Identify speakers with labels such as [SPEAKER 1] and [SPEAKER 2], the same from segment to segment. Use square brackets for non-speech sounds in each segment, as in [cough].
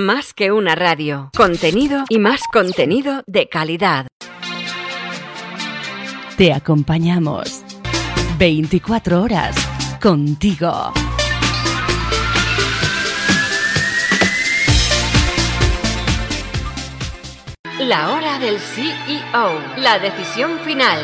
[SPEAKER 1] Más que una radio. Contenido y más contenido de calidad.
[SPEAKER 2] Te acompañamos 24 horas contigo.
[SPEAKER 1] La hora del CEO. La decisión final.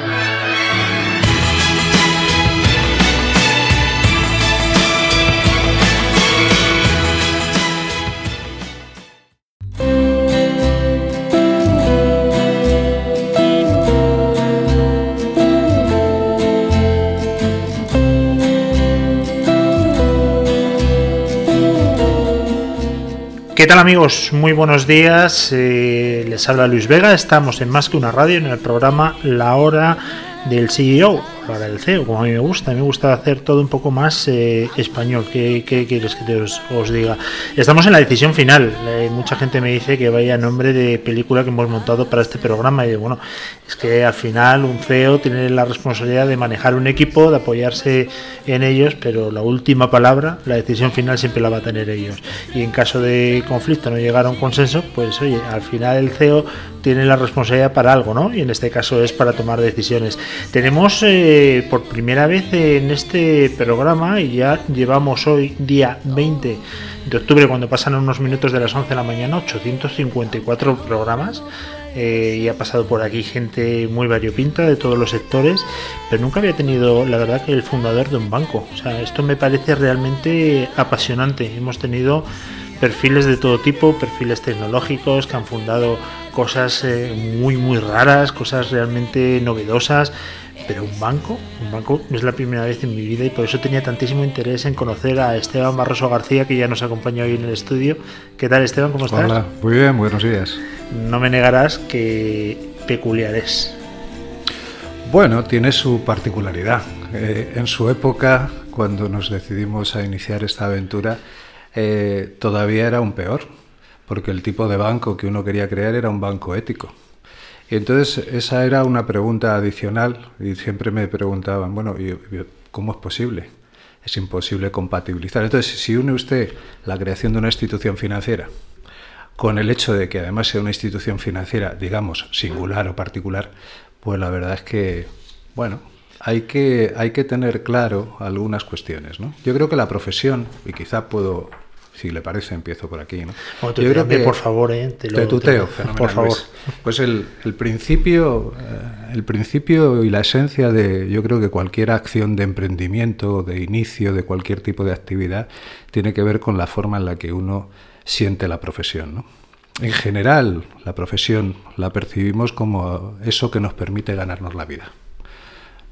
[SPEAKER 3] ¿Qué tal amigos? Muy buenos días. Eh, les habla Luis Vega. Estamos en Más que una radio en el programa La Hora del CEO para el CEO, como a mí me gusta. A mí me gusta hacer todo un poco más eh, español. ¿Qué, quieres que te os, diga? Estamos en la decisión final. Eh, mucha gente me dice que vaya a nombre de película que hemos montado para este programa. Y bueno, es que al final un CEO tiene la responsabilidad de manejar un equipo, de apoyarse en ellos, pero la última palabra, la decisión final siempre la va a tener ellos. Y en caso de conflicto no llegar a un consenso, pues oye, al final el CEO tiene la responsabilidad para algo, ¿no? Y en este caso es para tomar decisiones. Tenemos eh, por primera vez en este programa, y ya llevamos hoy día 20 de octubre, cuando pasan unos minutos de las 11 de la mañana, 854 programas. Eh, y ha pasado por aquí gente muy variopinta de todos los sectores, pero nunca había tenido, la verdad, que el fundador de un banco. O sea, esto me parece realmente apasionante. Hemos tenido perfiles de todo tipo, perfiles tecnológicos que han fundado cosas eh, muy muy raras, cosas realmente novedosas, pero un banco, un banco es la primera vez en mi vida y por eso tenía tantísimo interés en conocer a Esteban Barroso García que ya nos acompaña hoy en el estudio. ¿Qué tal Esteban? ¿Cómo estás?
[SPEAKER 4] Hola, muy bien, buenos días.
[SPEAKER 3] No me negarás que peculiar es.
[SPEAKER 4] Bueno, tiene su particularidad. Eh, en su época, cuando nos decidimos a iniciar esta aventura, eh, todavía era un peor, porque el tipo de banco que uno quería crear era un banco ético. Y entonces esa era una pregunta adicional y siempre me preguntaban, bueno, ¿cómo es posible? Es imposible compatibilizar. Entonces, si une usted la creación de una institución financiera con el hecho de que además sea una institución financiera, digamos, singular o particular, pues la verdad es que, bueno, hay que, hay que tener claro algunas cuestiones. ¿no? Yo creo que la profesión, y quizá puedo si le parece, empiezo por aquí. ¿no?
[SPEAKER 3] yo creo que por favor, ¿eh?
[SPEAKER 4] te, lo, tuteo, por favor. Pues el, el, principio, eh, el principio y la esencia de, yo creo que cualquier acción de emprendimiento, de inicio, de cualquier tipo de actividad, tiene que ver con la forma en la que uno siente la profesión. ¿no? En general, la profesión la percibimos como eso que nos permite ganarnos la vida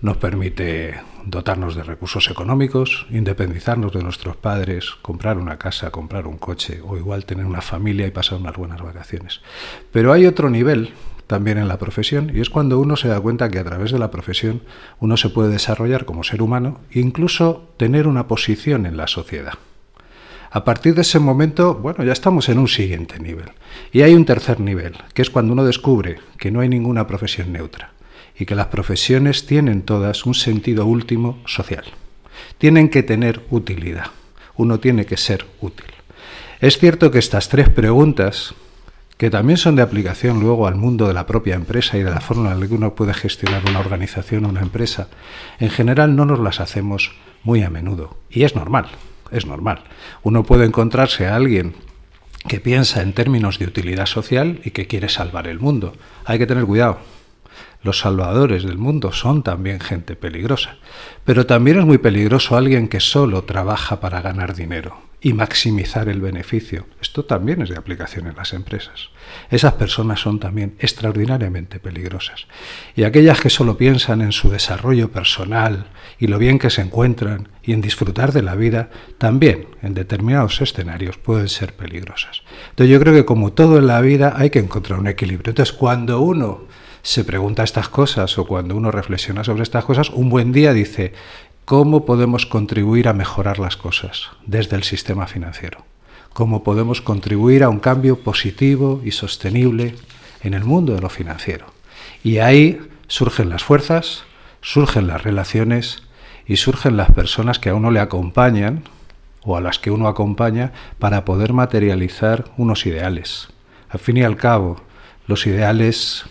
[SPEAKER 4] nos permite dotarnos de recursos económicos, independizarnos de nuestros padres, comprar una casa, comprar un coche o igual tener una familia y pasar unas buenas vacaciones. Pero hay otro nivel también en la profesión y es cuando uno se da cuenta que a través de la profesión uno se puede desarrollar como ser humano e incluso tener una posición en la sociedad. A partir de ese momento, bueno, ya estamos en un siguiente nivel. Y hay un tercer nivel, que es cuando uno descubre que no hay ninguna profesión neutra y que las profesiones tienen todas un sentido último social. Tienen que tener utilidad. Uno tiene que ser útil. Es cierto que estas tres preguntas, que también son de aplicación luego al mundo de la propia empresa y de la forma en la que uno puede gestionar una organización o una empresa, en general no nos las hacemos muy a menudo. Y es normal, es normal. Uno puede encontrarse a alguien que piensa en términos de utilidad social y que quiere salvar el mundo. Hay que tener cuidado, los salvadores del mundo son también gente peligrosa. Pero también es muy peligroso alguien que solo trabaja para ganar dinero y maximizar el beneficio. Esto también es de aplicación en las empresas. Esas personas son también extraordinariamente peligrosas. Y aquellas que solo piensan en su desarrollo personal y lo bien que se encuentran y en disfrutar de la vida, también en determinados escenarios pueden ser peligrosas. Entonces yo creo que como todo en la vida hay que encontrar un equilibrio. Entonces cuando uno se pregunta estas cosas o cuando uno reflexiona sobre estas cosas, un buen día dice, ¿cómo podemos contribuir a mejorar las cosas desde el sistema financiero? ¿Cómo podemos contribuir a un cambio positivo y sostenible en el mundo de lo financiero? Y ahí surgen las fuerzas, surgen las relaciones y surgen las personas que a uno le acompañan o a las que uno acompaña para poder materializar unos ideales. Al fin y al cabo, los ideales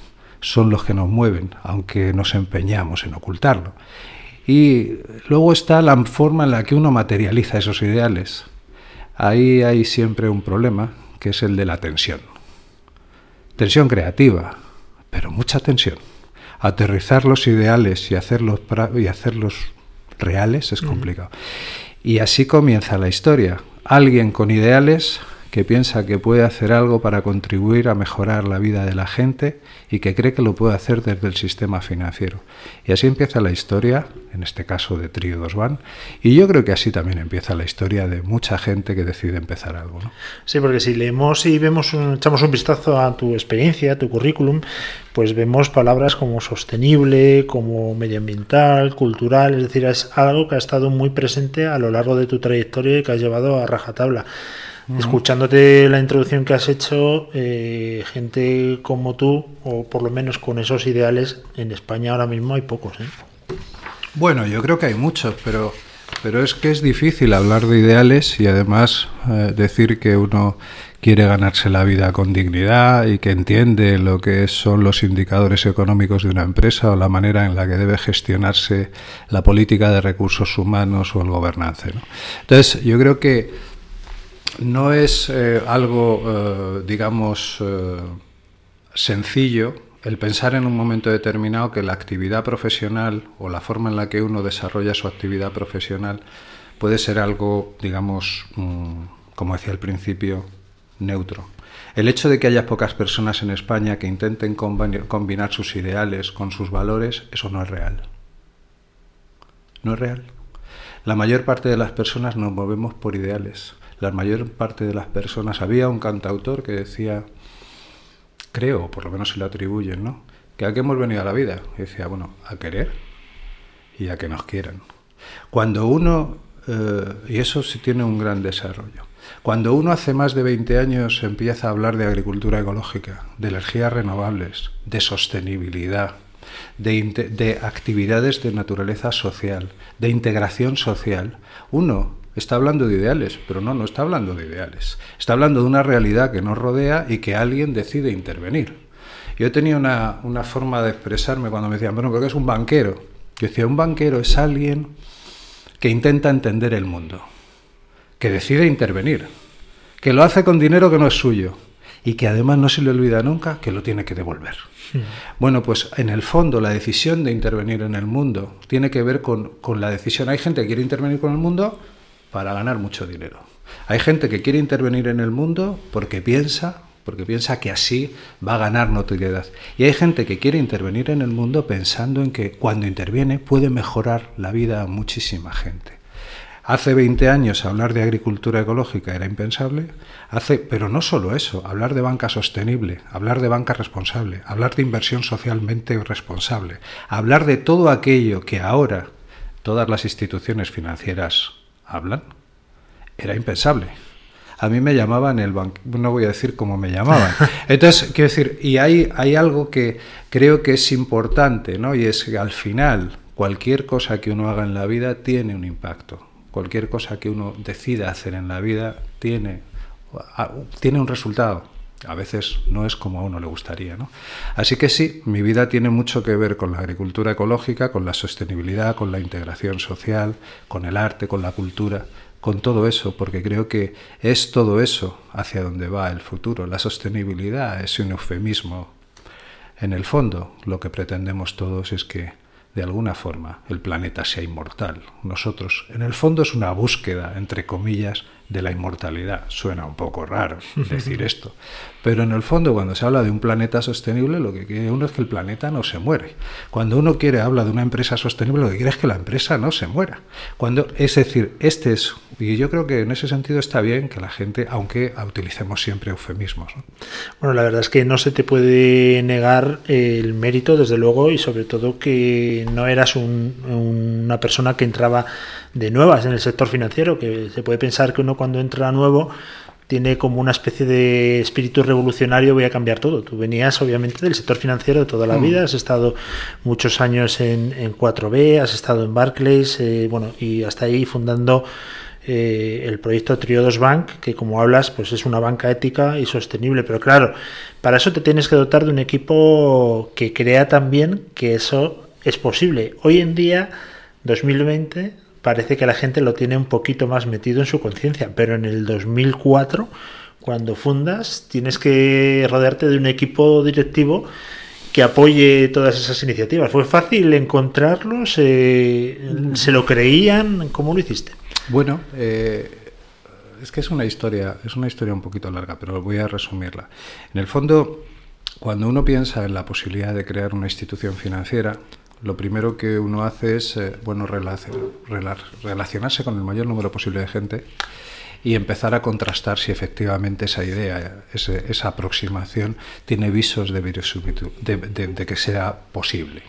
[SPEAKER 4] son los que nos mueven, aunque nos empeñamos en ocultarlo. Y luego está la forma en la que uno materializa esos ideales. Ahí hay siempre un problema, que es el de la tensión. Tensión creativa, pero mucha tensión. Aterrizar los ideales y hacerlos, y hacerlos reales es complicado. Y así comienza la historia. Alguien con ideales que piensa que puede hacer algo para contribuir a mejorar la vida de la gente y que cree que lo puede hacer desde el sistema financiero. Y así empieza la historia, en este caso de Trio Dos Van, y yo creo que así también empieza la historia de mucha gente que decide empezar algo. ¿no?
[SPEAKER 3] Sí, porque si leemos y vemos, echamos un vistazo a tu experiencia, a tu currículum, pues vemos palabras como sostenible, como medioambiental, cultural, es decir, es algo que ha estado muy presente a lo largo de tu trayectoria y que has llevado a rajatabla. Escuchándote la introducción que has hecho, eh, gente como tú, o por lo menos con esos ideales, en España ahora mismo hay pocos. ¿eh?
[SPEAKER 4] Bueno, yo creo que hay muchos, pero, pero es que es difícil hablar de ideales y además eh, decir que uno quiere ganarse la vida con dignidad y que entiende lo que son los indicadores económicos de una empresa o la manera en la que debe gestionarse la política de recursos humanos o el gobernance. Entonces, yo creo que no es eh, algo, eh, digamos, eh, sencillo el pensar en un momento determinado que la actividad profesional o la forma en la que uno desarrolla su actividad profesional puede ser algo, digamos, mm, como decía al principio, neutro. El hecho de que haya pocas personas en España que intenten combinar sus ideales con sus valores, eso no es real. No es real. La mayor parte de las personas nos movemos por ideales la mayor parte de las personas. Había un cantautor que decía, creo, por lo menos se le atribuyen, ¿no? Que a qué hemos venido a la vida. Y decía, bueno, a querer y a que nos quieran. Cuando uno, eh, y eso sí tiene un gran desarrollo, cuando uno hace más de 20 años empieza a hablar de agricultura ecológica, de energías renovables, de sostenibilidad, de, de actividades de naturaleza social, de integración social, uno Está hablando de ideales, pero no, no está hablando de ideales. Está hablando de una realidad que nos rodea y que alguien decide intervenir. Yo tenía una, una forma de expresarme cuando me decían, bueno, ¿pero qué es un banquero? Yo decía, un banquero es alguien que intenta entender el mundo, que decide intervenir, que lo hace con dinero que no es suyo y que además no se le olvida nunca que lo tiene que devolver. Bueno, pues en el fondo la decisión de intervenir en el mundo tiene que ver con, con la decisión. Hay gente que quiere intervenir con el mundo para ganar mucho dinero. Hay gente que quiere intervenir en el mundo porque piensa, porque piensa que así va a ganar notoriedad. Y hay gente que quiere intervenir en el mundo pensando en que cuando interviene puede mejorar la vida a muchísima gente. Hace 20 años hablar de agricultura ecológica era impensable, hace, pero no solo eso, hablar de banca sostenible, hablar de banca responsable, hablar de inversión socialmente responsable, hablar de todo aquello que ahora todas las instituciones financieras hablan. Era impensable. A mí me llamaban el banco, no voy a decir cómo me llamaban. [laughs] Entonces, quiero decir, y hay, hay algo que creo que es importante, ¿no? Y es que al final, cualquier cosa que uno haga en la vida tiene un impacto. Cualquier cosa que uno decida hacer en la vida tiene, tiene un resultado. A veces no es como a uno le gustaría. ¿no? Así que sí, mi vida tiene mucho que ver con la agricultura ecológica, con la sostenibilidad, con la integración social, con el arte, con la cultura, con todo eso, porque creo que es todo eso hacia donde va el futuro. La sostenibilidad es un eufemismo. En el fondo, lo que pretendemos todos es que de alguna forma el planeta sea inmortal. Nosotros, en el fondo, es una búsqueda, entre comillas, de la inmortalidad. Suena un poco raro [laughs] decir esto, pero en el fondo cuando se habla de un planeta sostenible lo que quiere uno es que el planeta no se muere. Cuando uno quiere habla de una empresa sostenible lo que quiere es que la empresa no se muera. Cuando es decir, este es y yo creo que en ese sentido está bien que la gente, aunque utilicemos siempre eufemismos.
[SPEAKER 3] Bueno, la verdad es que no se te puede negar el mérito, desde luego, y sobre todo que no eras una persona que entraba de nuevas en el sector financiero, que se puede pensar que uno cuando entra nuevo tiene como una especie de espíritu revolucionario, voy a cambiar todo. Tú venías obviamente del sector financiero de toda la mm. vida, has estado muchos años en, 4B, has estado en Barclays, eh, bueno, y hasta ahí fundando eh, el proyecto Triodos Bank, que como hablas, pues es una banca ética y sostenible. Pero claro, para eso te tienes que dotar de un equipo que crea también que eso es posible. Hoy en día, 2020, parece que la gente lo tiene un poquito más metido en su conciencia, pero en el 2004, cuando fundas, tienes que rodearte de un equipo directivo que apoye todas esas iniciativas. ¿Fue fácil encontrarlos? ¿Se lo creían? ¿Cómo lo hiciste?
[SPEAKER 4] Bueno, eh, es que es una historia, es una historia un poquito larga, pero voy a resumirla. En el fondo, cuando uno piensa en la posibilidad de crear una institución financiera, lo primero que uno hace es eh, bueno, relacionarse con el mayor número posible de gente y empezar a contrastar si efectivamente esa idea, esa aproximación tiene visos de, de que sea posible.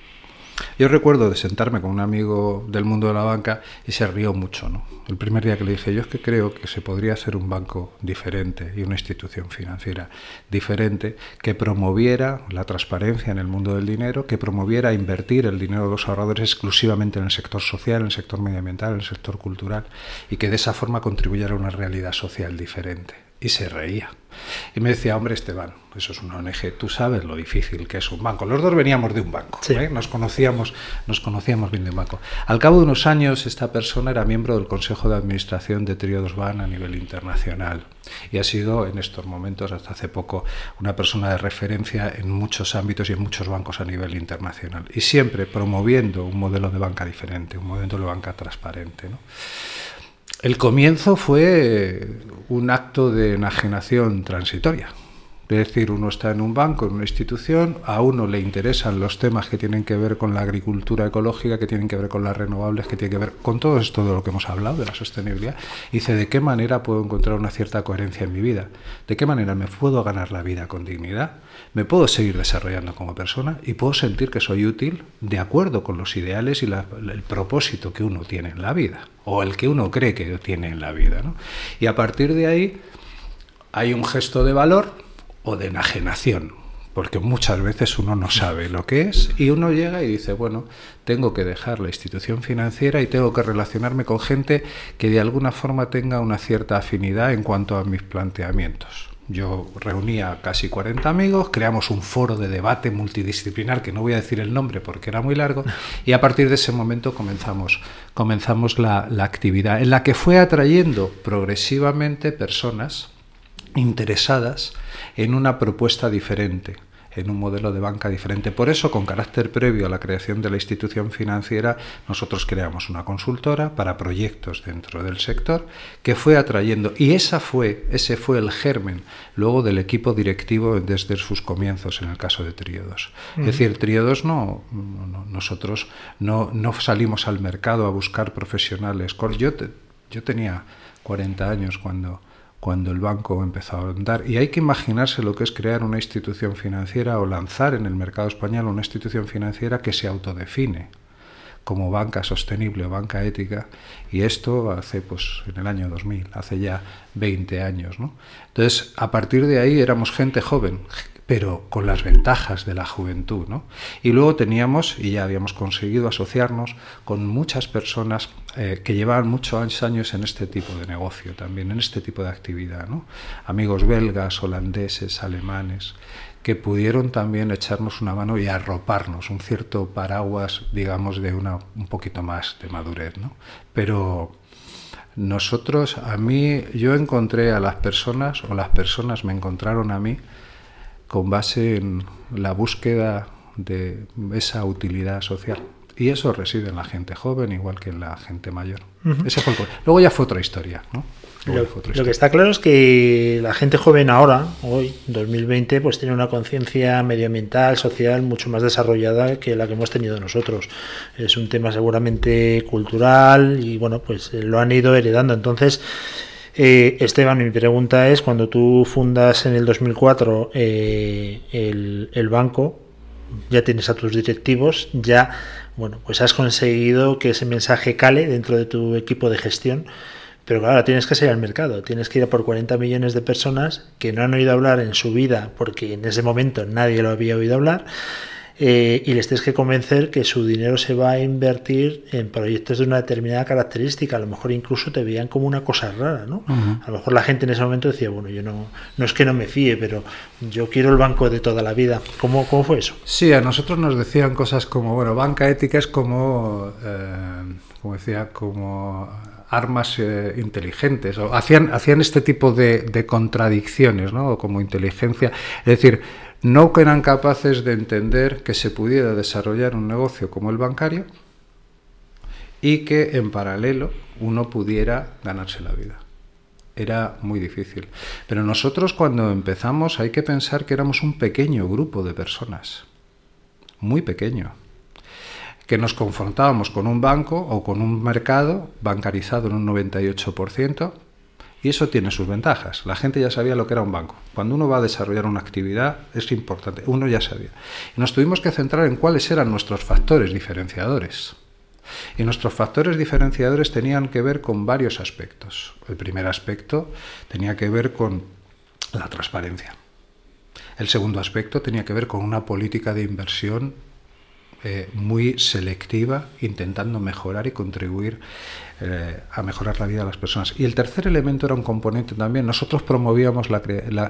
[SPEAKER 4] Yo recuerdo de sentarme con un amigo del mundo de la banca y se rió mucho, ¿no? El primer día que le dije, yo es que creo que se podría hacer un banco diferente y una institución financiera diferente que promoviera la transparencia en el mundo del dinero, que promoviera invertir el dinero de los ahorradores exclusivamente en el sector social, en el sector medioambiental, en el sector cultural y que de esa forma contribuyera a una realidad social diferente. Y se reía. Y me decía, hombre Esteban, eso es una ONG, tú sabes lo difícil que es un banco. Los dos veníamos de un banco, ¿eh? nos, conocíamos, nos conocíamos bien de un banco. Al cabo de unos años, esta persona era miembro del Consejo de Administración de Triodos Ban a nivel internacional y ha sido en estos momentos, hasta hace poco, una persona de referencia en muchos ámbitos y en muchos bancos a nivel internacional. Y siempre promoviendo un modelo de banca diferente, un modelo de banca transparente. ¿no? El comienzo fue un acto de enajenación transitoria. Es decir, uno está en un banco, en una institución, a uno le interesan los temas que tienen que ver con la agricultura ecológica, que tienen que ver con las renovables, que tienen que ver con todo esto de lo que hemos hablado, de la sostenibilidad. Y dice, ¿de qué manera puedo encontrar una cierta coherencia en mi vida? ¿De qué manera me puedo ganar la vida con dignidad? ¿Me puedo seguir desarrollando como persona? ¿Y puedo sentir que soy útil de acuerdo con los ideales y el propósito que uno tiene en la vida? o el que uno cree que tiene en la vida. Y a partir de ahí hay un gesto de valor o de enajenación, porque muchas veces uno no sabe lo que es y uno llega y dice, bueno, tengo que dejar la institución financiera y tengo que relacionarme con gente que de alguna forma tenga una cierta afinidad en cuanto a mis planteamientos. Yo reunía casi 40 amigos, creamos un foro de debate multidisciplinar, que no voy a decir el nombre porque era muy largo, y a partir de ese momento comenzamos, comenzamos la, la actividad, en la que fue atrayendo progresivamente personas interesadas en una propuesta diferente en un modelo de banca diferente. Por eso, con carácter previo a la creación de la institución financiera, nosotros creamos una consultora para proyectos dentro del sector que fue atrayendo, y esa fue, ese fue el germen luego del equipo directivo desde sus comienzos en el caso de Tríodos. Es decir, Tríodos no, nosotros no, no, salimos al mercado a buscar profesionales. Yo, yo tenía 40 años cuando cuando el banco empezó a andar. Y hay que imaginarse lo que es crear una institución financiera o lanzar en el mercado español una institución financiera que se autodefine como banca sostenible o banca ética, y esto hace, pues, en el año 2000, hace ya 20 años. ¿no? Entonces, a partir de ahí éramos gente joven, pero con las ventajas de la juventud. ¿no? Y luego teníamos, y ya habíamos conseguido asociarnos con muchas personas eh, que llevaban muchos años en este tipo de negocio también, en este tipo de actividad. ¿no? Amigos belgas, holandeses, alemanes, que pudieron también echarnos una mano y arroparnos, un cierto paraguas, digamos, de una un poquito más de madurez. ¿no? Pero nosotros, a mí, yo encontré a las personas, o las personas me encontraron a mí, con base en la búsqueda de esa utilidad social. Y eso reside en la gente joven, igual que en la gente mayor. Ese fue Luego ya fue otra historia, ¿no?
[SPEAKER 3] Lo, que está claro es que la gente joven ahora, hoy, 2020, pues tiene una conciencia medioambiental, social, mucho más desarrollada que la que hemos tenido nosotros. Es un tema seguramente cultural y, bueno, pues eh, lo han ido heredando. Entonces, eh, Esteban, mi pregunta es, cuando tú fundas en el 2004 eh, el, el banco, ya tienes a tus directivos, ya, bueno, pues has conseguido que ese mensaje cale dentro de tu equipo de gestión. Pero claro, tienes que salir al mercado, tienes que ir a por 40 millones de personas que no han oído hablar en su vida porque en ese momento nadie lo había oído hablar eh, y les tienes que convencer que su dinero se va a invertir en proyectos de una determinada característica. A lo mejor incluso te veían como una cosa rara, ¿no? A lo mejor la gente en ese momento decía, bueno, yo no, no es que no me fíe, pero yo quiero el banco de toda la vida. ¿Cómo, cómo fue eso?
[SPEAKER 4] Sí, a nosotros nos decían cosas como, bueno, banca ética es como, eh, como decía, como armas eh, inteligentes, o hacían, hacían este tipo de, de contradicciones, ¿no? Como inteligencia. Es decir, no eran capaces de entender que se pudiera desarrollar un negocio como el bancario y que en paralelo uno pudiera ganarse la vida. Era muy difícil. Pero nosotros cuando empezamos hay que pensar que éramos un pequeño grupo de personas, muy pequeño, que nos confrontábamos con un banco o con un mercado bancarizado en un 98%, y eso tiene sus ventajas. La gente ya sabía lo que era un banco. Cuando uno va a desarrollar una actividad es importante, uno ya sabía. Y nos tuvimos que centrar en cuáles eran nuestros factores diferenciadores. Y nuestros factores diferenciadores tenían que ver con varios aspectos. El primer aspecto tenía que ver con la transparencia. El segundo aspecto tenía que ver con una política de inversión eh, muy selectiva, intentando mejorar y contribuir eh, a mejorar la vida de las personas. Y el tercer elemento era un componente también. Nosotros promovíamos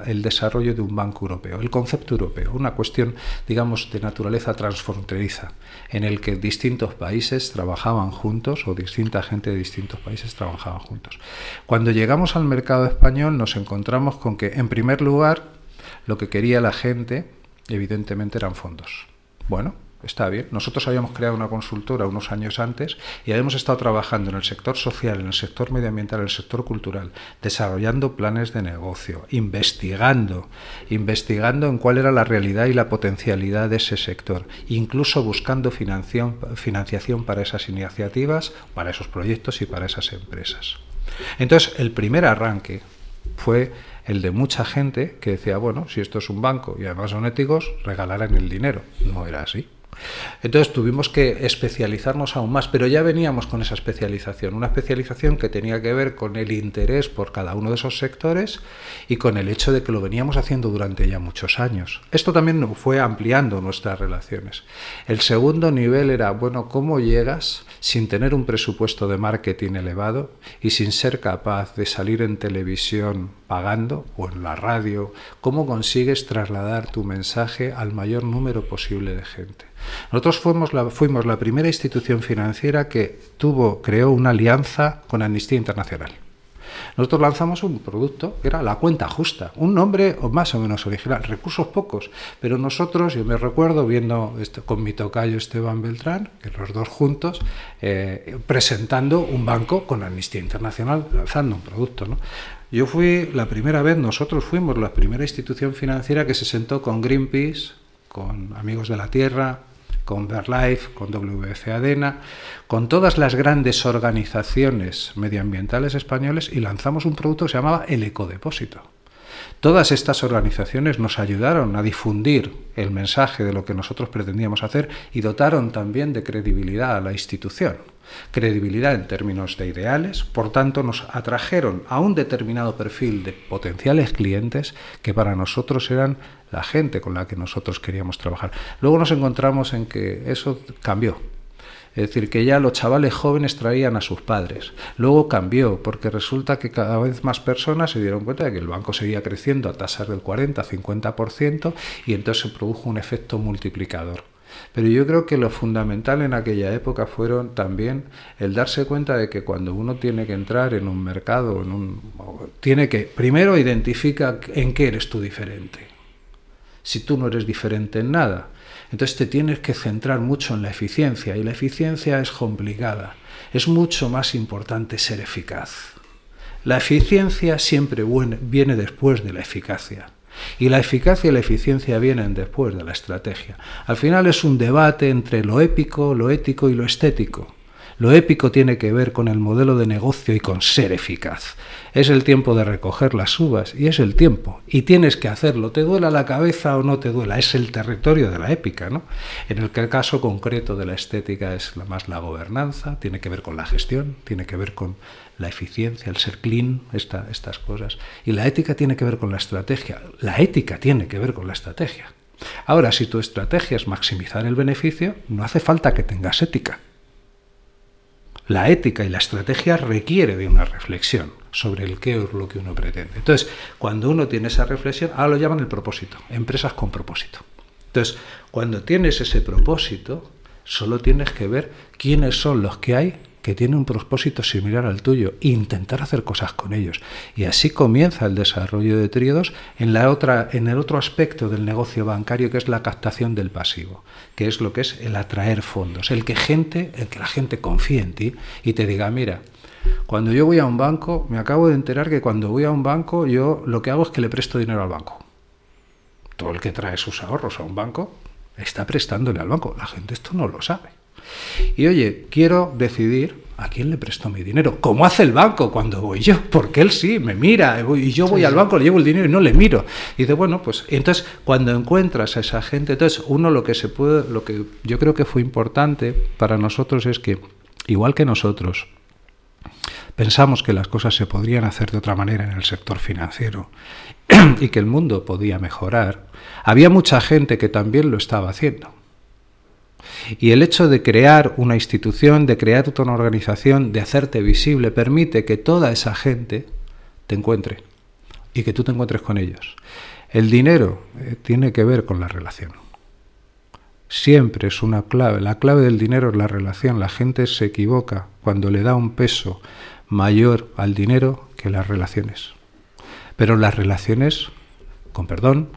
[SPEAKER 4] el desarrollo de un banco europeo, el concepto europeo, una cuestión, digamos, de naturaleza transfronteriza, en el que distintos países trabajaban juntos o distinta gente de distintos países trabajaban juntos. Cuando llegamos al mercado español nos encontramos con que, en primer lugar, lo que quería la gente, evidentemente, eran fondos. Bueno, está bien. Nosotros habíamos creado una consultora unos años antes y habíamos estado trabajando en el sector social, en el sector medioambiental, en el sector cultural, desarrollando planes de negocio, investigando, investigando en cuál era la realidad y la potencialidad de ese sector, incluso buscando financiación para esas iniciativas, para esos proyectos y para esas empresas. Entonces, el primer arranque fue el de mucha gente que decía, bueno, si esto es un banco y además son éticos, regalarán el dinero. No era así. Entonces tuvimos que especializarnos aún más, pero ya veníamos con esa especialización, una especialización que tenía que ver con el interés por cada uno de esos sectores y con el hecho de que lo veníamos haciendo durante ya muchos años. Esto también fue ampliando nuestras relaciones. El segundo nivel era, bueno, ¿cómo llegas sin tener un presupuesto de marketing elevado y sin ser capaz de salir en televisión pagando o en la radio? ¿Cómo consigues trasladar tu mensaje al mayor número posible de gente? Nosotros fuimos la, fuimos la primera institución financiera que tuvo, creó una alianza con Amnistía Internacional. Nosotros lanzamos un producto que era la cuenta justa, un nombre más o menos original, recursos pocos, pero nosotros, yo me recuerdo viendo con mi tocayo Esteban Beltrán, que los dos juntos, eh, presentando un banco con Amnistía Internacional, lanzando un producto. ¿no? Yo fui la primera vez, nosotros fuimos la primera institución financiera que se sentó con Greenpeace, con Amigos de la Tierra, con BirdLife, con WF Adena, con todas las grandes organizaciones medioambientales españoles y lanzamos un producto que se llamaba el Ecodepósito. Todas estas organizaciones nos ayudaron a difundir el mensaje de lo que nosotros pretendíamos hacer y dotaron también de credibilidad a la institución. Credibilidad en términos de ideales, por tanto nos atrajeron a un determinado perfil de potenciales clientes que para nosotros eran la gente con la que nosotros queríamos trabajar. Luego nos encontramos en que eso cambió. Es decir, que ya los chavales jóvenes traían a sus padres. Luego cambió, porque resulta que cada vez más personas se dieron cuenta de que el banco seguía creciendo a tasas del 40-50% y entonces se produjo un efecto multiplicador. Pero yo creo que lo fundamental en aquella época fueron también el darse cuenta de que cuando uno tiene que entrar en un mercado, en un, tiene que primero identifica en qué eres tú diferente si tú no eres diferente en nada. Entonces te tienes que centrar mucho en la eficiencia y la eficiencia es complicada. Es mucho más importante ser eficaz. La eficiencia siempre viene después de la eficacia. Y la eficacia y la eficiencia vienen después de la estrategia. Al final es un debate entre lo épico, lo ético y lo estético. Lo épico tiene que ver con el modelo de negocio y con ser eficaz. Es el tiempo de recoger las uvas y es el tiempo. Y tienes que hacerlo, te duela la cabeza o no te duela. Es el territorio de la épica. ¿no? En el caso concreto de la estética es la más la gobernanza, tiene que ver con la gestión, tiene que ver con la eficiencia, el ser clean, estas cosas. Y la ética tiene que ver con la estrategia. La ética tiene que ver con la estrategia. Ahora, si tu estrategia es maximizar el beneficio, no hace falta que tengas ética. La ética y la estrategia requiere de una reflexión sobre el qué es lo que uno pretende. Entonces, cuando uno tiene esa reflexión, ahora lo llaman el propósito, empresas con propósito. Entonces, cuando tienes ese propósito, solo tienes que ver quiénes son los que hay que tienen un propósito similar al tuyo intentar hacer cosas con ellos. Y así comienza el desarrollo de tríodos en, la otra, en el otro aspecto del negocio bancario que es la captación del pasivo, que es lo que es el atraer fondos, el que, gente, el que la gente confíe en ti y te diga, mira, cuando yo voy a un banco, me acabo de enterar que cuando voy a un banco yo lo que hago es que le presto dinero al banco. Todo el que trae sus ahorros a un banco está prestándole al banco. La gente esto no lo sabe. Y oye, quiero decidir a quién le presto mi dinero. Como hace el banco cuando voy yo, porque él sí me mira y yo voy al banco, le llevo el dinero y no le miro. Y dice, bueno, pues entonces cuando encuentras a esa gente, entonces uno lo que se puede, lo que yo creo que fue importante para nosotros es que, igual que nosotros, pensamos que las cosas se podrían hacer de otra manera en el sector financiero [clears throat] y que el mundo podía mejorar, había mucha gente que también lo estaba haciendo. Y el hecho de crear una institución, de crear una organización, de hacerte visible, permite que toda esa gente te encuentre y que tú te encuentres con ellos. El dinero eh, tiene que ver con la relación. Siempre es una clave. La clave del dinero es la relación. La gente se equivoca cuando le da un peso mayor al dinero que las relaciones. Pero las relaciones, con perdón,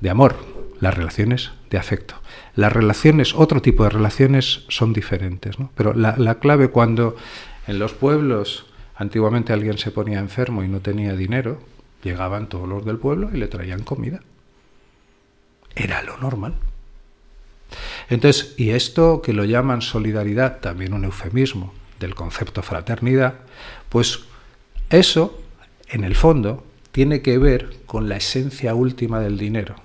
[SPEAKER 4] de amor, las relaciones de afecto. Las relaciones, otro tipo de relaciones son diferentes, ¿no? Pero la, la clave cuando en los pueblos antiguamente alguien se ponía enfermo y no tenía dinero, llegaban todos los del pueblo y le traían comida. Era lo normal. Entonces, y esto que lo llaman solidaridad, también un eufemismo del concepto fraternidad, pues eso, en el fondo, tiene que ver con la esencia última del dinero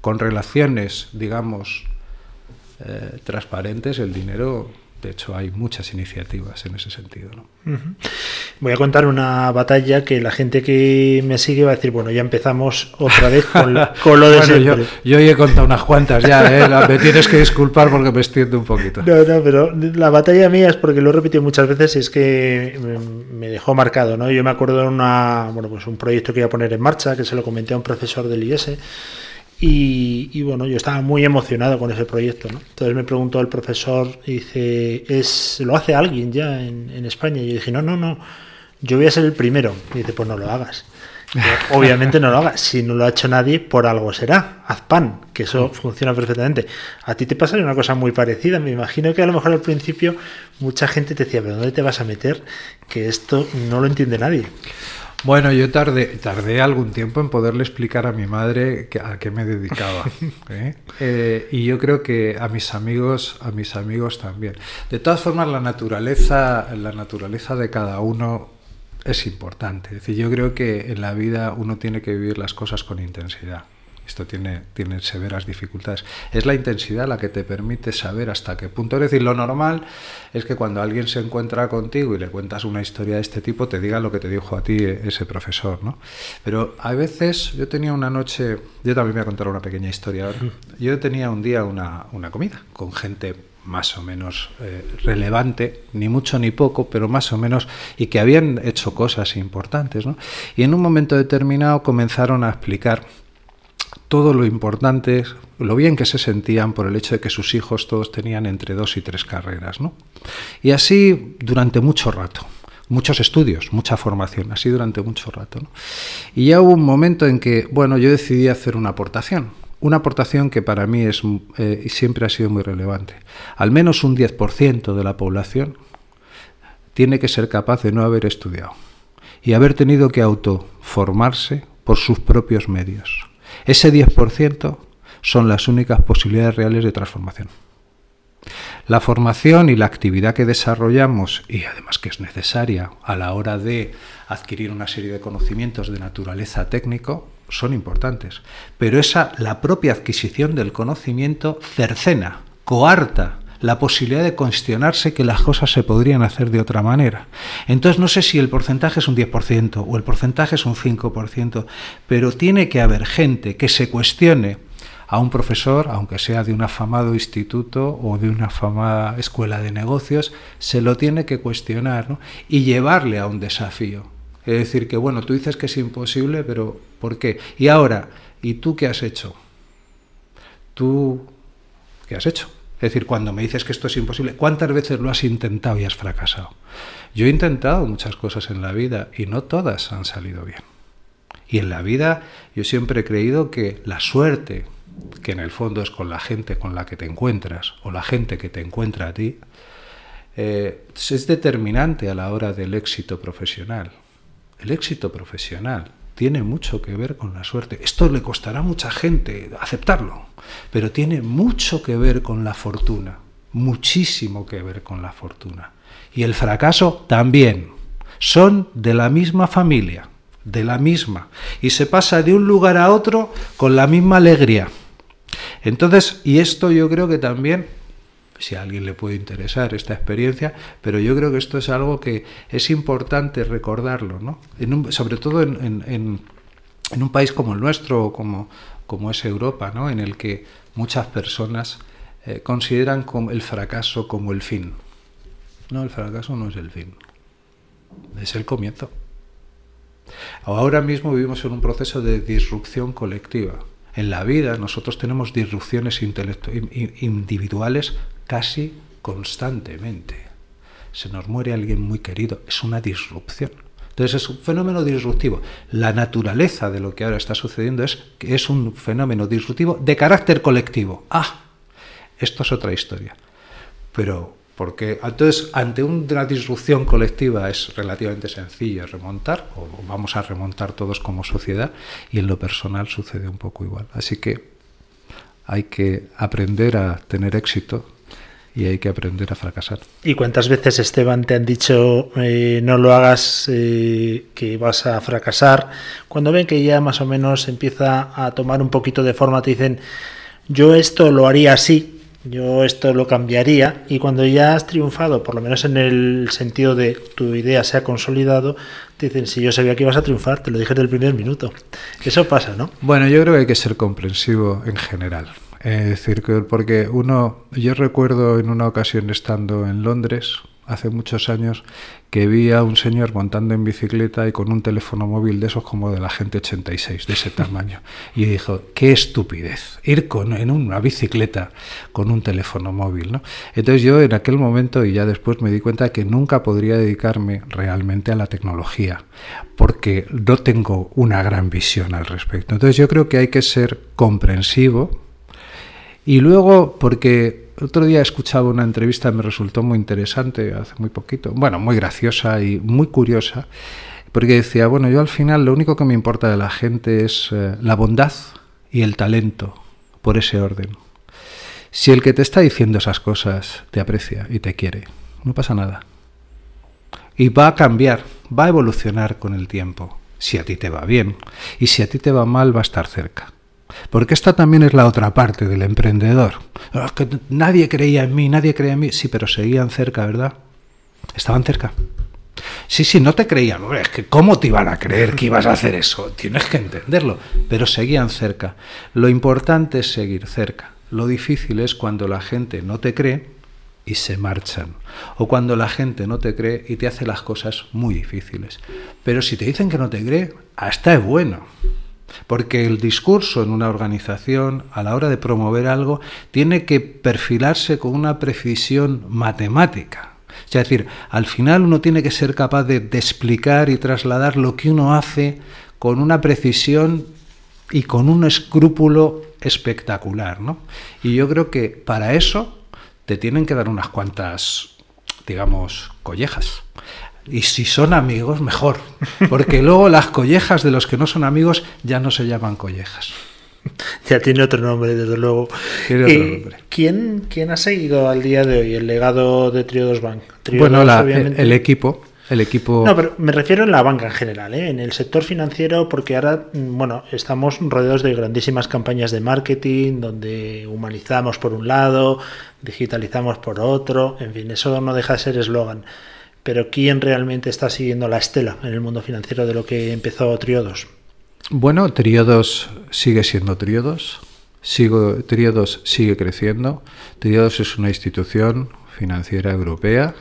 [SPEAKER 4] con relaciones, digamos, eh, transparentes, el dinero, de hecho, hay muchas iniciativas en ese sentido. ¿no?
[SPEAKER 3] Voy a contar una batalla que la gente que me sigue va a decir, bueno, ya empezamos otra vez con, lo [laughs] de
[SPEAKER 4] bueno, yo, yo, he contado unas cuantas ya, ¿eh? me tienes que disculpar porque me extiendo un poquito.
[SPEAKER 3] No, no, pero la batalla mía es porque lo he repetido muchas veces y es que me dejó marcado, ¿no? Yo me acuerdo de una, bueno, pues un proyecto que iba a poner en marcha, que se lo comenté a un profesor del IES, y, bueno, yo estaba muy emocionado con ese proyecto. ¿no? Entonces me preguntó el profesor, dice, ¿es, ¿lo hace alguien ya en, España? Y yo dije, no, no, no, yo voy a ser el primero. Y dice, pues no lo hagas. [laughs] obviamente no lo hagas. Si no lo ha hecho nadie, por algo será. Haz pan, que eso funciona perfectamente. A ti te pasaría una cosa muy parecida. Me imagino que a lo mejor al principio mucha gente te decía, ¿pero dónde te vas a meter? Que esto no lo entiende nadie.
[SPEAKER 4] Bueno, yo tardé, tardé algún tiempo en poderle explicar a mi madre a qué me dedicaba. [laughs] ¿eh? Eh, y yo creo que a mis amigos, a mis amigos también. De todas formas, la naturaleza, la naturaleza de cada uno es importante. Es decir, yo creo que en la vida uno tiene que vivir las cosas con intensidad. Esto tiene, tiene severas dificultades. Es la intensidad la que te permite saber hasta qué punto. Es decir, lo normal es que cuando alguien se encuentra contigo y le cuentas una historia de este tipo, te diga lo que te dijo a ti ese profesor. ¿no? Pero a veces yo tenía una noche, yo también voy a contar una pequeña historia ahora. Yo tenía un día una, una comida con gente más o menos eh, relevante, ni mucho ni poco, pero más o menos, y que habían hecho cosas importantes. ¿no? Y en un momento determinado comenzaron a explicar todo lo importante, lo bien que se sentían por el hecho de que sus hijos todos tenían entre dos y tres carreras. ¿no? Y así durante mucho rato, muchos estudios, mucha formación, así durante mucho rato. Y ya hubo un momento en que, bueno, yo decidí hacer una aportación, una aportación que para mí es, eh, siempre ha sido muy relevante. Al menos un 10% de la población tiene que ser capaz de no haber estudiado y haber tenido que autoformarse por sus propios medios. Ese 10% son las únicas posibilidades reales de transformación. La formación y la actividad que desarrollamos, y además que es necesaria a la hora de adquirir una serie de conocimientos de naturaleza técnico, son importantes. Pero esa, la propia adquisición del conocimiento cercena, coarta la posibilidad de cuestionarse que las cosas se podrían hacer de otra manera. Entonces no sé si el porcentaje es un 10% o el porcentaje es un 5%, pero tiene que haber gente que se cuestione a un profesor, aunque sea de un afamado instituto o de una afamada escuela de negocios, se lo tiene que cuestionar y llevarle a un desafío. Es decir, que bueno, tú dices que es imposible, pero ¿por qué? Y ahora, ¿y tú qué has hecho? ¿Tú qué has hecho? Es decir, cuando me dices que esto es imposible, ¿cuántas veces lo has intentado y has fracasado? Yo he intentado muchas cosas en la vida y no todas han salido bien. Y en la vida yo siempre he creído que la suerte, que en el fondo es con la gente con la que te encuentras o la gente que te encuentra a ti, eh, es determinante a la hora del éxito profesional. El éxito profesional tiene mucho que ver con la suerte. Esto le costará a mucha gente aceptarlo, pero tiene mucho que ver con la fortuna, muchísimo que ver con la fortuna. Y el fracaso también. Son de la misma familia de la misma y se pasa de un lugar a otro con la misma alegría. Entonces, y esto yo creo que también, si a alguien le puede interesar esta experiencia, pero yo creo que esto es algo que es importante recordarlo, ¿no? sobre todo en, un país como el nuestro, como, como es Europa, ¿no? en el que muchas personas eh, consideran como el fracaso como el fin. No, el fracaso no es el fin, es el comienzo. Ahora mismo vivimos en un proceso de disrupción colectiva. En la vida nosotros tenemos disrupciones individuales casi constantemente. Se nos muere alguien muy querido, es una disrupción. Entonces es un fenómeno disruptivo. La naturaleza de lo que ahora está sucediendo es que es un fenómeno disruptivo de carácter colectivo. Ah, esto es otra historia. Pero porque entonces, ante una disrupción colectiva es relativamente sencillo remontar, o vamos a remontar todos como sociedad, y en lo personal sucede un poco igual. Así que hay que aprender a tener éxito y hay que aprender a fracasar.
[SPEAKER 3] ¿Y cuántas veces, Esteban, te han dicho eh, no lo hagas, eh, que vas a fracasar? Cuando ven que ya más o menos empieza a tomar un poquito de forma, te dicen, yo esto lo haría así, yo esto lo cambiaría y cuando ya has triunfado, por lo menos en el sentido de tu idea se ha consolidado, te dicen, si yo sabía que ibas a triunfar, te lo dije desde el primer minuto. Eso pasa, ¿no?
[SPEAKER 4] Bueno, yo creo que hay que ser comprensivo en general. Es decir, que porque uno, yo recuerdo en una ocasión estando en Londres, hace muchos años que vi a un señor montando en bicicleta y con un teléfono móvil de esos como de la gente 86, de ese [laughs] tamaño. Y dijo, qué estupidez, ir con, en una bicicleta con un teléfono móvil. ¿no? Entonces yo en aquel momento y ya después me di cuenta que nunca podría dedicarme realmente a la tecnología, porque no tengo una gran visión al respecto. Entonces yo creo que hay que ser comprensivo y luego porque otro día escuchaba una entrevista, me resultó muy interesante, hace muy poquito, bueno, muy graciosa y muy curiosa, porque decía, bueno, yo al final lo único que me importa de la gente es eh, la bondad y el talento, por ese orden. Si el que te está diciendo esas cosas te aprecia y te quiere, no pasa nada. Y va a cambiar, va a evolucionar con el tiempo, si a ti te va bien, y si a ti te va mal, va a estar cerca. Porque esta también es la otra parte del emprendedor. Ah, nadie creía en mí, nadie creía en mí. Sí, pero seguían cerca, ¿verdad? Estaban cerca. Sí, sí, no te creían. Es que ¿cómo te iban a creer que ibas a hacer eso? Tienes que entenderlo. Pero seguían cerca. Lo importante es seguir cerca. Lo difícil es cuando la gente no te cree y se marchan. O cuando la gente no te cree y te hace las cosas muy difíciles. Pero si te dicen que no te cree, hasta es bueno. Porque el discurso en una organización, a la hora de promover algo, tiene que perfilarse con una precisión matemática. Es decir, al final uno tiene que ser capaz de, explicar y trasladar lo que uno hace con una precisión y con un escrúpulo espectacular. ¿no? Y yo creo que para eso te tienen que dar unas cuantas, digamos, collejas. Y si son amigos, mejor. Porque [laughs] luego las collejas de los que no son amigos ya no se llaman collejas. [laughs]
[SPEAKER 3] Ya tiene otro nombre, desde luego.
[SPEAKER 4] Tiene otro eh, nombre.
[SPEAKER 3] ¿quién, ¿Quién ha seguido al día de hoy el legado de Triodos Bank?
[SPEAKER 4] bueno, el, equipo. El equipo...
[SPEAKER 3] No, pero me refiero en la banca en general, ¿eh? en el sector financiero, porque ahora, mm, bueno, estamos rodeados de grandísimas campañas de marketing, donde humanizamos por un lado, digitalizamos por otro, en fin, eso no deja de ser eslogan pero ¿quién realmente está siguiendo la estela en el mundo financiero de lo que empezó Triodos?
[SPEAKER 4] Bueno, Triodos sigue siendo Triodos. Sigo, Triodos sigue creciendo. Triodos es una institución financiera europea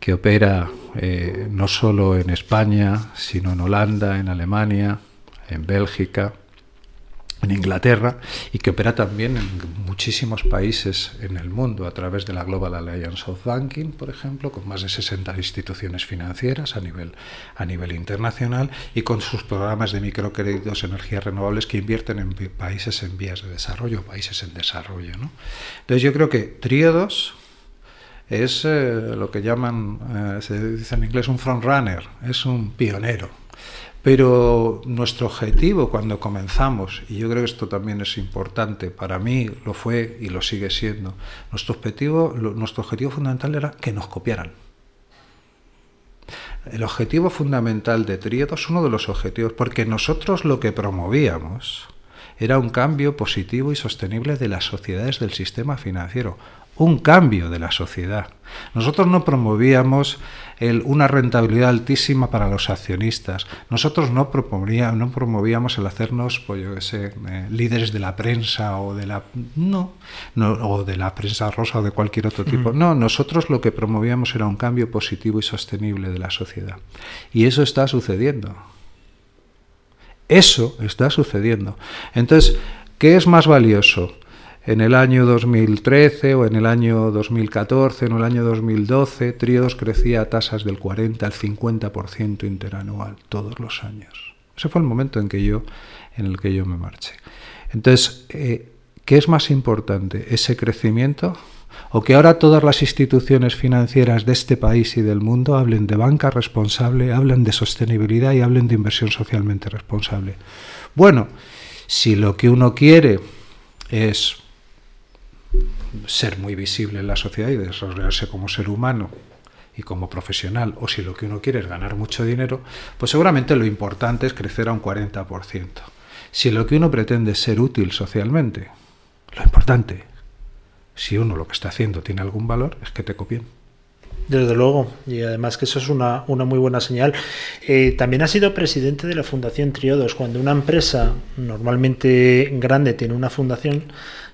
[SPEAKER 4] que opera eh, no solo en España, sino en Holanda, en Alemania, en Bélgica, en Inglaterra y que opera también en muchísimos países en el mundo a través de la Global Alliance of Banking, por ejemplo, con más de 60 instituciones financieras a nivel, a nivel internacional y con sus programas de microcréditos, energías renovables que invierten en países en vías de desarrollo, países en desarrollo. Entonces yo creo que Triodos es eh, lo que llaman, eh, se dice en inglés, un frontrunner, es un pionero pero nuestro objetivo cuando comenzamos, y yo creo que esto también es importante, para mí lo fue y lo sigue siendo, nuestro objetivo, nuestro objetivo fundamental era que nos copiaran. El objetivo fundamental de Triedos, uno de los objetivos, porque nosotros lo que promovíamos era un cambio positivo y sostenible de las sociedades del sistema financiero, un cambio de la sociedad. Nosotros no promovíamos una rentabilidad altísima para los accionistas. Nosotros no, no promovíamos el hacernos, pues yo sé, eh, líderes de la prensa o de la no, o de la prensa rosa o de cualquier otro tipo. No, nosotros lo que promovíamos era un cambio positivo y sostenible de la sociedad. Y eso está sucediendo. Eso está sucediendo. Entonces, ¿qué es más valioso? En el año 2013 o en el año 2014 o en el año 2012, Triodos crecía a tasas del 40 al 50% interanual todos los años. Ese fue el momento en, que yo, en el que yo me marché. Entonces, eh, ¿qué es más importante? ¿Ese crecimiento? ¿O que ahora todas las instituciones financieras de este país y del mundo hablen de banca responsable, hablen de sostenibilidad y hablen de inversión socialmente responsable? Bueno, si lo que uno quiere es ser muy visible en la sociedad y desarrollarse como ser humano y como profesional, o si lo que uno quiere es ganar mucho dinero, pues seguramente lo importante es crecer a un 40%. Si lo que uno pretende es ser útil socialmente, lo importante, si uno lo que está haciendo tiene algún valor, es que te copien.
[SPEAKER 3] Desde luego, y además que eso es una, una muy buena señal. Eh, también ha sido presidente de la Fundación Triodos. Cuando una empresa normalmente grande tiene una fundación,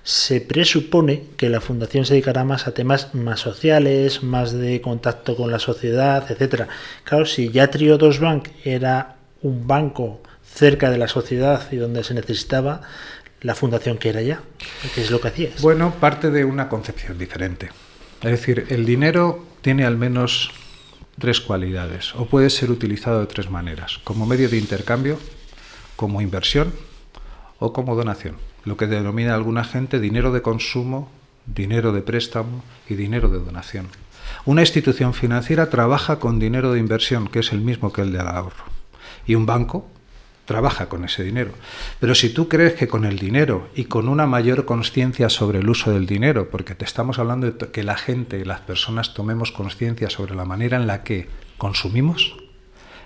[SPEAKER 3] se presupone que la fundación se dedicará más a temas más sociales, más de contacto con la sociedad, etcétera. Claro, si ya Triodos Bank era un banco cerca de la sociedad y donde se necesitaba la fundación que era ya, ¿qué es lo que hacía?
[SPEAKER 4] Bueno, parte de una concepción diferente. Es decir, el dinero tiene al menos tres cualidades o puede ser utilizado de tres maneras, como medio de intercambio, como inversión o como donación lo que denomina alguna gente dinero de consumo, dinero de préstamo y dinero de donación. Una institución financiera trabaja con dinero de inversión, que es el mismo que el del ahorro. Y un banco trabaja con ese dinero. Pero si tú crees que con el dinero y con una mayor conciencia sobre el uso del dinero, porque te estamos hablando de que la gente, las personas tomemos conciencia sobre la manera en la que consumimos,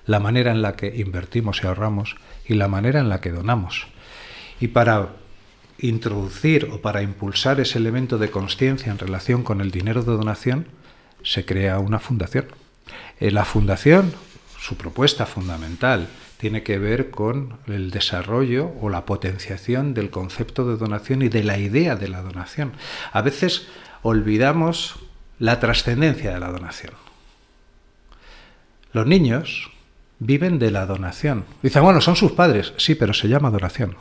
[SPEAKER 4] la manera en la que invertimos y ahorramos y la manera en la que donamos. Y para introducir o para impulsar ese elemento de conciencia en relación con el dinero de donación, se crea una fundación. Eh, la fundación, su propuesta fundamental, tiene que ver con el desarrollo o la potenciación del concepto de donación y de la idea de la donación. A veces olvidamos la trascendencia de la donación. Los niños viven de la donación. Dicen, bueno, son sus padres. Sí, pero se llama donación.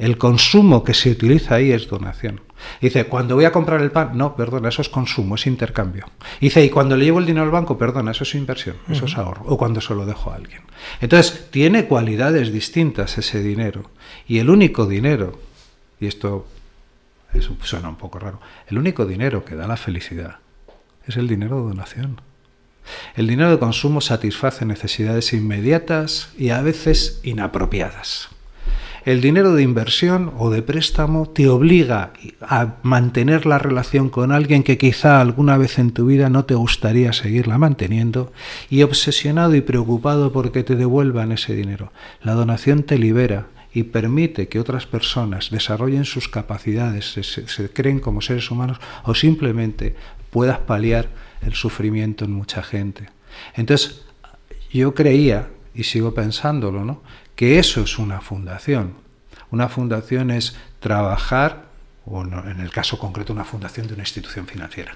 [SPEAKER 4] El consumo que se utiliza ahí es donación. Dice, cuando voy a comprar el pan, no, perdona, eso es consumo, es intercambio. Dice, y cuando le llevo el dinero al banco, perdona, eso es inversión, eso es ahorro, o cuando se lo dejo a alguien. Entonces, tiene cualidades distintas ese dinero. Y el único dinero, y esto eso suena un poco raro, el único dinero que da la felicidad es el dinero de donación. El dinero de consumo satisface necesidades inmediatas y a veces inapropiadas. El dinero de inversión o de préstamo te obliga a mantener la relación con alguien que quizá alguna vez en tu vida no te gustaría seguirla manteniendo y obsesionado y preocupado porque te devuelvan ese dinero. La donación te libera y permite que otras personas desarrollen sus capacidades, se, creen como seres humanos o simplemente puedas paliar el sufrimiento en mucha gente. Entonces, yo creía, y sigo pensándolo, ¿no? Que eso es una fundación. Una fundación es trabajar, o en el caso concreto una fundación de una institución financiera.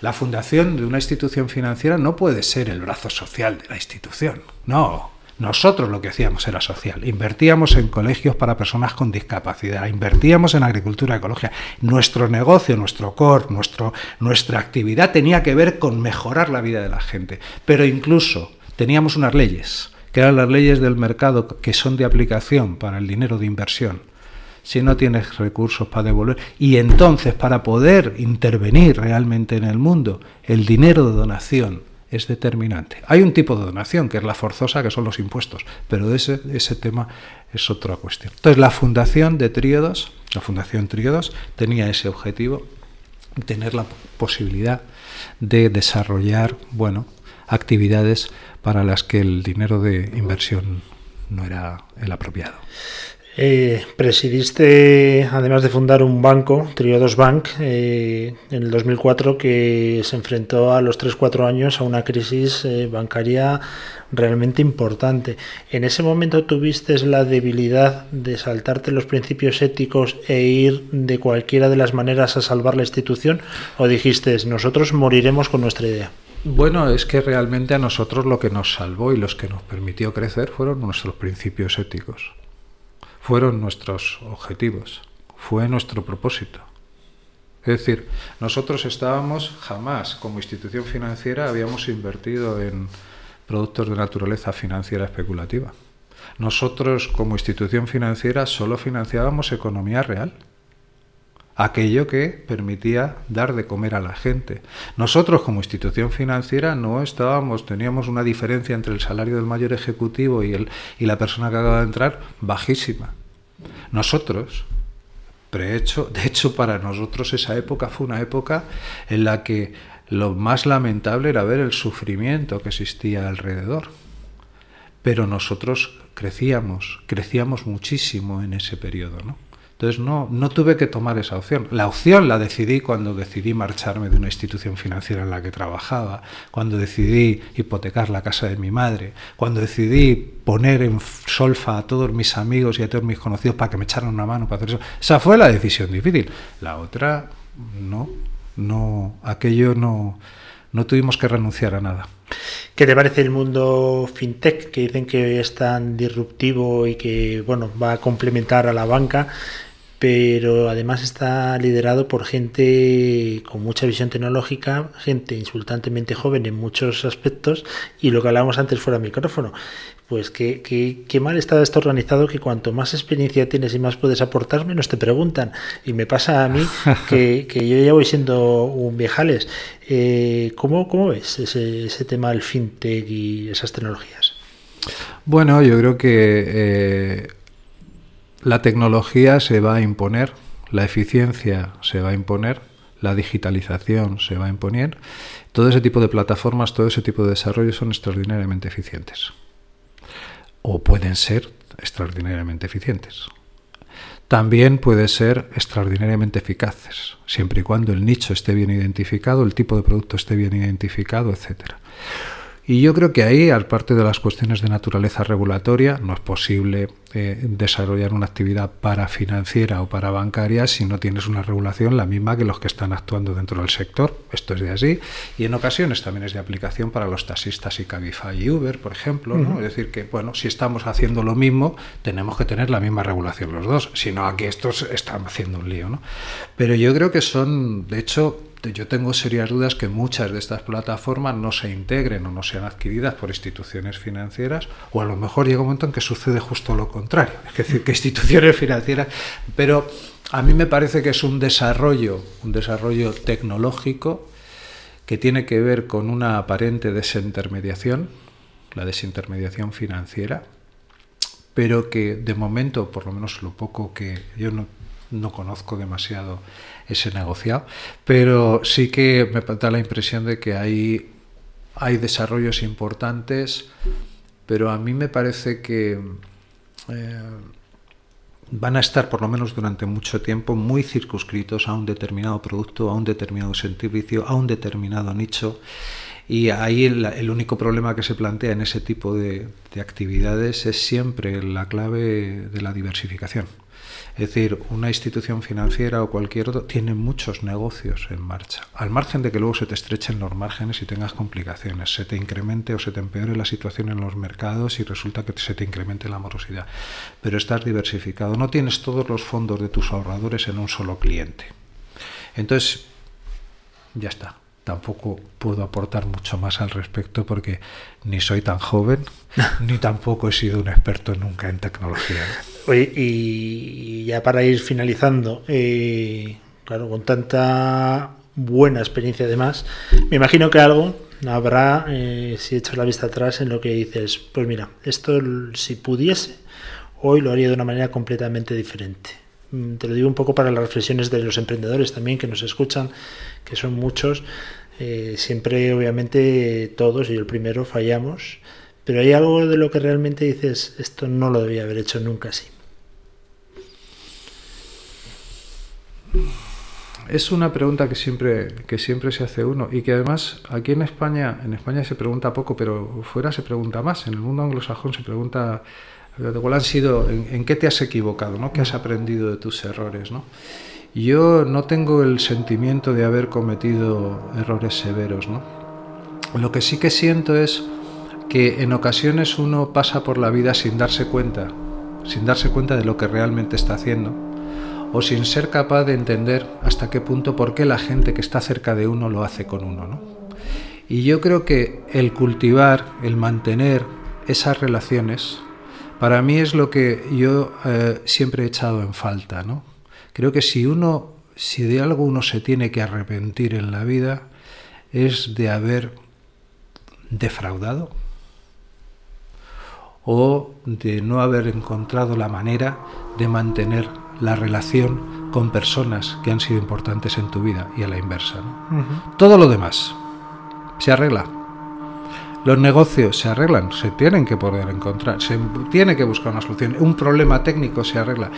[SPEAKER 4] La fundación de una institución financiera no puede ser el brazo social de la institución. No, nosotros lo que hacíamos era social. Invertíamos en colegios para personas con discapacidad, invertíamos en agricultura ecológica. Nuestro negocio, nuestro core, nuestro, nuestra actividad tenía que ver con mejorar la vida de la gente. Pero incluso teníamos unas leyes, que eran las leyes del mercado que son de aplicación para el dinero de inversión si no tienes recursos para devolver. Y entonces, para poder intervenir realmente en el mundo, el dinero de donación es determinante. Hay un tipo de donación, que es la forzosa, que son los impuestos, pero ese, ese tema es otra cuestión. Entonces, la fundación de Tríodos, la fundación Tríodos, tenía ese objetivo, tener la posibilidad de desarrollar, bueno, actividades para las que el dinero de inversión no era el apropiado.
[SPEAKER 3] Eh, presidiste, además de fundar un banco, Triodos Bank, eh, en el 2004, que se enfrentó a los 3-4 años a una crisis eh, bancaria realmente importante. ¿En ese momento tuviste la debilidad de saltarte los principios éticos e ir de cualquiera de las maneras a salvar la institución? ¿O dijiste, nosotros moriremos con nuestra idea?
[SPEAKER 4] Bueno, es que realmente a nosotros lo que nos salvó y los que nos permitió crecer fueron nuestros principios éticos fueron nuestros objetivos, fue nuestro propósito. Es decir, nosotros estábamos jamás como institución financiera habíamos invertido en productos de naturaleza financiera especulativa. Nosotros como institución financiera solo financiábamos economía real aquello que permitía dar de comer a la gente. Nosotros como institución financiera no estábamos, teníamos una diferencia entre el salario del mayor ejecutivo y, el, y la persona que acaba de entrar bajísima. Nosotros, de hecho, para nosotros esa época fue una época en la que lo más lamentable era ver el sufrimiento que existía alrededor. Pero nosotros crecíamos, crecíamos muchísimo en ese periodo, ¿no? Entonces no, no tuve que tomar esa opción. La opción la decidí cuando decidí marcharme de una institución financiera en la que trabajaba, cuando decidí hipotecar la casa de mi madre, cuando decidí poner en solfa a todos mis amigos y a todos mis conocidos para que me echaran una mano para hacer eso. Esa fue la decisión difícil. La otra, no, no, aquello no, no tuvimos que renunciar a nada.
[SPEAKER 3] ¿Qué te parece el mundo fintech que dicen que es tan disruptivo y que bueno va a complementar a la banca? Pero además está liderado por gente con mucha visión tecnológica, gente insultantemente joven en muchos aspectos, y lo que hablábamos antes fuera micrófono, pues que, que, mal está esto organizado que cuanto más experiencia tienes y más puedes aportar, menos te preguntan. Y me pasa a mí [laughs] que, yo ya voy siendo un viejales. Eh, ¿cómo, ¿Cómo ves ese, ese tema del fintech y esas tecnologías?
[SPEAKER 4] Bueno, yo creo que eh, la tecnología se va a imponer, la eficiencia se va a imponer, la digitalización se va a imponer. Todo ese tipo de plataformas, todo ese tipo de desarrollos son extraordinariamente eficientes. O pueden ser extraordinariamente eficientes. También pueden ser extraordinariamente eficaces, siempre y cuando el nicho esté bien identificado, el tipo de producto esté bien identificado, etcétera. Y yo creo que ahí, aparte de las cuestiones de naturaleza regulatoria, no es posible eh, desarrollar una actividad para financiera o para bancaria si no tienes una regulación la misma que los que están actuando dentro del sector. Esto es de así. Y en ocasiones también es de aplicación para los taxistas y Cabify y Uber, por ejemplo. Es decir, que bueno, si estamos haciendo lo mismo, tenemos que tener la misma regulación los dos. Si no, aquí estos están haciendo un lío. ¿no? Pero yo creo que son, de hecho, yo tengo serias dudas que muchas de estas plataformas no se integren o no sean adquiridas por instituciones financieras, o a lo mejor llega un momento en que sucede justo lo contrario, es decir, que instituciones [laughs] financieras, pero a mí me parece que es un desarrollo, un desarrollo tecnológico que tiene que ver con una aparente desintermediación, la desintermediación financiera, pero que de momento, por lo menos lo poco que yo no, no conozco demasiado ese negociado, pero sí que me da la impresión de que hay, hay desarrollos importantes, pero a mí me parece que eh, van a estar, por lo menos durante mucho tiempo, muy circunscritos a un determinado producto, a un determinado servicio, a un determinado nicho. Y ahí el, único problema que se plantea en ese tipo de, de actividades es siempre la clave de la diversificación. Es decir, una institución financiera o cualquier otro tiene muchos negocios en marcha. Al margen de que luego se te estrechen los márgenes y tengas complicaciones, se te incremente o se te empeore la situación en los mercados y resulta que se te incremente la morosidad. Pero estás diversificado, no tienes todos los fondos de tus ahorradores en un solo cliente. Entonces, ya está tampoco puedo aportar mucho más al respecto porque ni soy tan joven [laughs] ni tampoco he sido un experto nunca en tecnología.
[SPEAKER 3] Oye, y ya para ir finalizando, eh, claro, con tanta buena experiencia además, me imagino que algo habrá, eh, si echas la vista atrás, en lo que dices, pues mira, esto si pudiese, hoy lo haría de una manera completamente diferente. Mm, te lo digo un poco para las reflexiones de los emprendedores también que nos escuchan, que son muchos eh, siempre, obviamente, todos y el primero fallamos, pero hay algo de lo que realmente dices, esto no lo debía haber hecho nunca así.
[SPEAKER 4] Es una pregunta que siempre, que siempre se hace uno y que además aquí en España, en España se pregunta poco, pero fuera se pregunta más. En el mundo anglosajón se pregunta cuál han sido, en, en, qué te has equivocado, ¿no? ¿Qué has aprendido de tus errores, ¿no? Yo no tengo el sentimiento de haber cometido errores severos, ¿no? Lo que sí que siento es que en ocasiones uno pasa por la vida sin darse cuenta, sin darse cuenta de lo que realmente está haciendo, o sin ser capaz de entender hasta qué punto por qué la gente que está cerca de uno lo hace con uno, ¿no? Y yo creo que el cultivar, el mantener esas relaciones, para mí es lo que yo eh, siempre he echado en falta, ¿no? Creo que si uno, si de algo uno se tiene que arrepentir en la vida, es de haber defraudado o de no haber encontrado la manera de mantener la relación con personas que han sido importantes en tu vida y a la inversa. Todo lo demás se arregla. Los negocios se arreglan, se tienen que poder encontrar, se tiene que buscar una solución. Un problema técnico se arregla.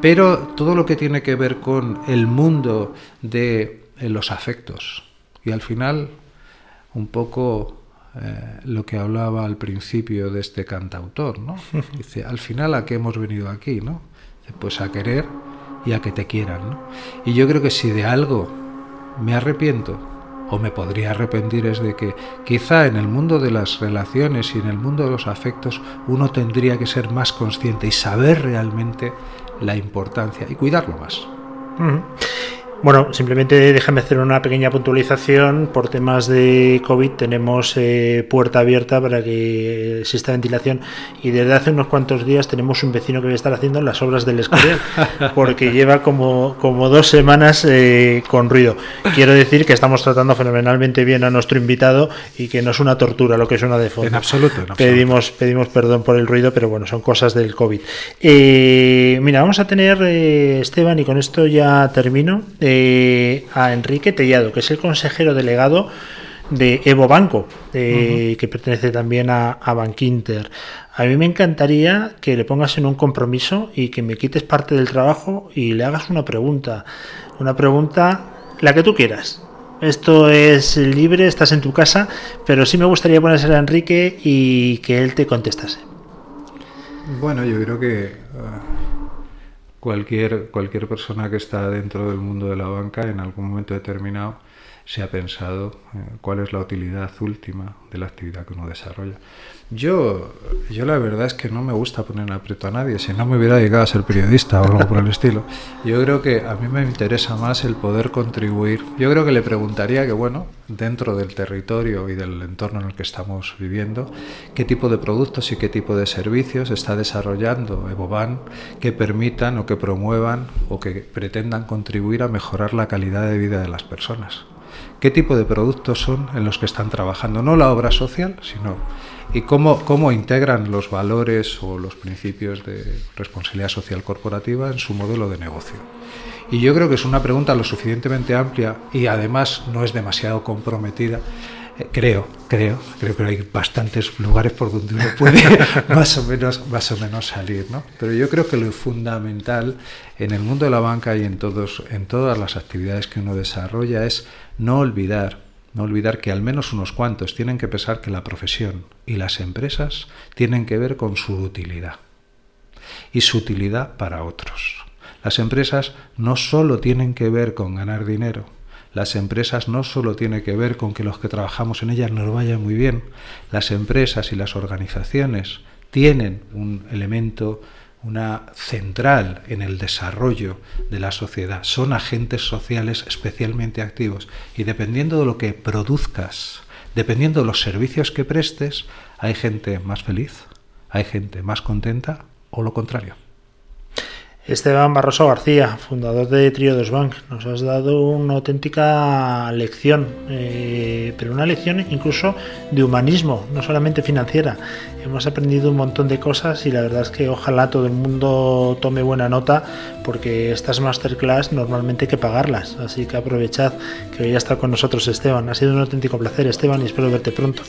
[SPEAKER 4] Pero todo lo que tiene que ver con el mundo de eh, los afectos, y al final, un poco eh, lo que hablaba al principio de este cantautor, ¿no? [laughs] Dice, al final, ¿a qué hemos venido aquí, no? Pues a querer y a que te quieran, ¿no? Y yo creo que si de algo me arrepiento, o me podría arrepentir es de que quizá en el mundo de las relaciones y en el mundo de los afectos uno tendría que ser más consciente y saber realmente la importancia y cuidarlo más.
[SPEAKER 3] Bueno, simplemente déjame hacer una pequeña puntualización. Por temas de COVID tenemos eh, puerta abierta para que exista ventilación y desde hace unos cuantos días tenemos un vecino que va a estar haciendo las obras del Escorial [laughs] porque lleva como, como dos semanas eh, con ruido. Quiero decir que estamos tratando fenomenalmente bien a nuestro invitado y que no es una tortura lo que suena de fondo.
[SPEAKER 4] En absoluto. En
[SPEAKER 3] Pedimos, pedimos perdón por el ruido, pero bueno, son cosas del COVID. Eh, mira, vamos a tener, Esteban, y con esto ya termino a Enrique Tellado, que es el consejero delegado de Evo Banco, que pertenece también a, a Bankinter. A mí me encantaría que le pongas en un compromiso y que me quites parte del trabajo y le hagas una pregunta. Una pregunta, la que tú quieras. Esto es libre, estás en tu casa, pero sí me gustaría ponérsela a Enrique y que él te contestase.
[SPEAKER 4] Bueno, yo creo que cualquier, cualquier persona que está dentro del mundo de la banca en algún momento determinado se ha pensado eh, cuál es la utilidad última de la actividad que uno desarrolla. Yo, yo la verdad es que no me gusta poner en aprieto a nadie, si no me hubiera dedicado a ser periodista o algo por el estilo. Yo creo que a mí me interesa más el poder contribuir. Yo creo que le preguntaría que, bueno, dentro del territorio y del entorno en el que estamos viviendo, qué tipo de productos y qué tipo de servicios está desarrollando Evoban que permitan o que promuevan o que pretendan contribuir a mejorar la calidad de vida de las personas. ¿Qué tipo de productos son en los que están trabajando? No la obra social, sino y cómo, cómo integran los valores o los principios de responsabilidad social corporativa en su modelo de negocio. Y yo creo que es una pregunta lo suficientemente amplia y además no es demasiado comprometida. Eh, creo, creo, creo que hay bastantes lugares por donde uno puede [laughs] más o menos, más o menos salir, ¿no? Pero yo creo que lo fundamental en el mundo de la banca y en todos, en todas las actividades que uno desarrolla es no olvidar no olvidar que al menos unos cuantos tienen que pensar que la profesión y las empresas tienen que ver con su utilidad y su utilidad para otros. Las empresas no solo tienen que ver con ganar dinero, las empresas no solo tienen que ver con que los que trabajamos en ellas nos vaya muy bien, las empresas y las organizaciones tienen un elemento, una central en el desarrollo de la sociedad. Son agentes sociales especialmente activos y dependiendo de lo que produzcas, dependiendo de los servicios que prestes, hay gente más feliz, hay gente más contenta o lo contrario.
[SPEAKER 3] Esteban Barroso García, fundador de Triodos Bank, nos has dado una auténtica lección, eh, pero una lección incluso de humanismo, no solamente financiera. Hemos aprendido un montón de cosas y la verdad es que ojalá todo el mundo tome buena nota porque estas masterclass normalmente hay que pagarlas, así que aprovechad que hoy está con nosotros Esteban. Ha sido un auténtico placer Esteban y espero verte pronto.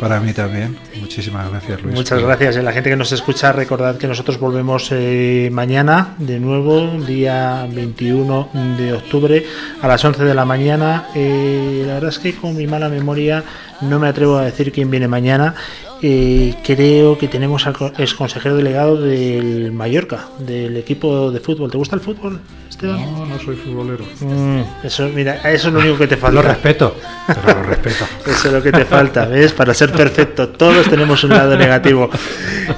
[SPEAKER 4] Para mí también. Muchísimas gracias, Luis.
[SPEAKER 3] Muchas gracias. Y a la gente que nos escucha, recordad que nosotros volvemos eh, mañana, de nuevo, día 21 de octubre, a las 11 de la mañana. Eh, la verdad es que con mi mala memoria no me atrevo a decir quién viene mañana. Eh, creo que tenemos al ex consejero delegado del Mallorca, del equipo de fútbol. ¿Te gusta el fútbol, Esteban?
[SPEAKER 4] No, no soy futbolero.
[SPEAKER 3] Mm, eso, mira, eso es lo único que te falta.
[SPEAKER 4] Lo respeto, pero lo respeto. [laughs]
[SPEAKER 3] eso es lo que te falta, ¿ves? Para ser perfecto. Todos tenemos un lado negativo.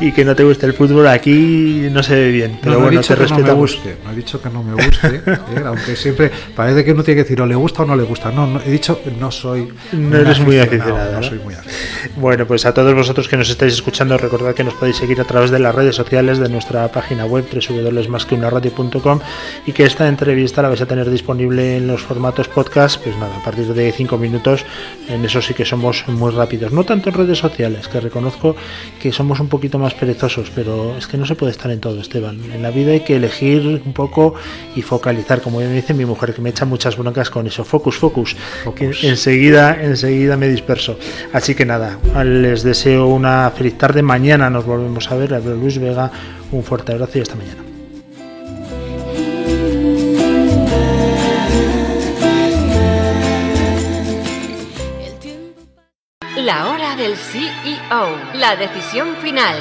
[SPEAKER 3] Y que no te guste el fútbol aquí no se ve bien. Pero
[SPEAKER 4] no,
[SPEAKER 3] bueno,
[SPEAKER 4] he dicho
[SPEAKER 3] te
[SPEAKER 4] que no me guste. No he dicho que no me guste. ¿eh? Aunque siempre parece que uno tiene que decir o le gusta o no le gusta. No, no he dicho que no soy.
[SPEAKER 3] No eres muy aficionado.
[SPEAKER 4] No,
[SPEAKER 3] ¿no?
[SPEAKER 4] soy muy aficionado.
[SPEAKER 3] Bueno, pues a todos vosotros que nos estáis escuchando, recordad que nos podéis seguir a través de las redes sociales de nuestra página web www.masqueunaradio.com y que esta entrevista la vais a tener disponible en los formatos podcast, pues nada, a partir de 5 minutos, en eso sí que somos muy rápidos. No tanto en redes sociales, que reconozco que somos un poquito más perezosos, pero es que no se puede estar en todo, Esteban. En la vida hay que elegir un poco y focalizar, como me dice mi mujer, que me echa muchas broncas con eso. Focus, focus, que enseguida, enseguida me disperso. Así que nada, les deseo una feliz tarde. Mañana nos volvemos a ver. Le hablo Luis Vega. Un fuerte abrazo y hasta mañana.
[SPEAKER 1] La hora del CEO, la decisión final.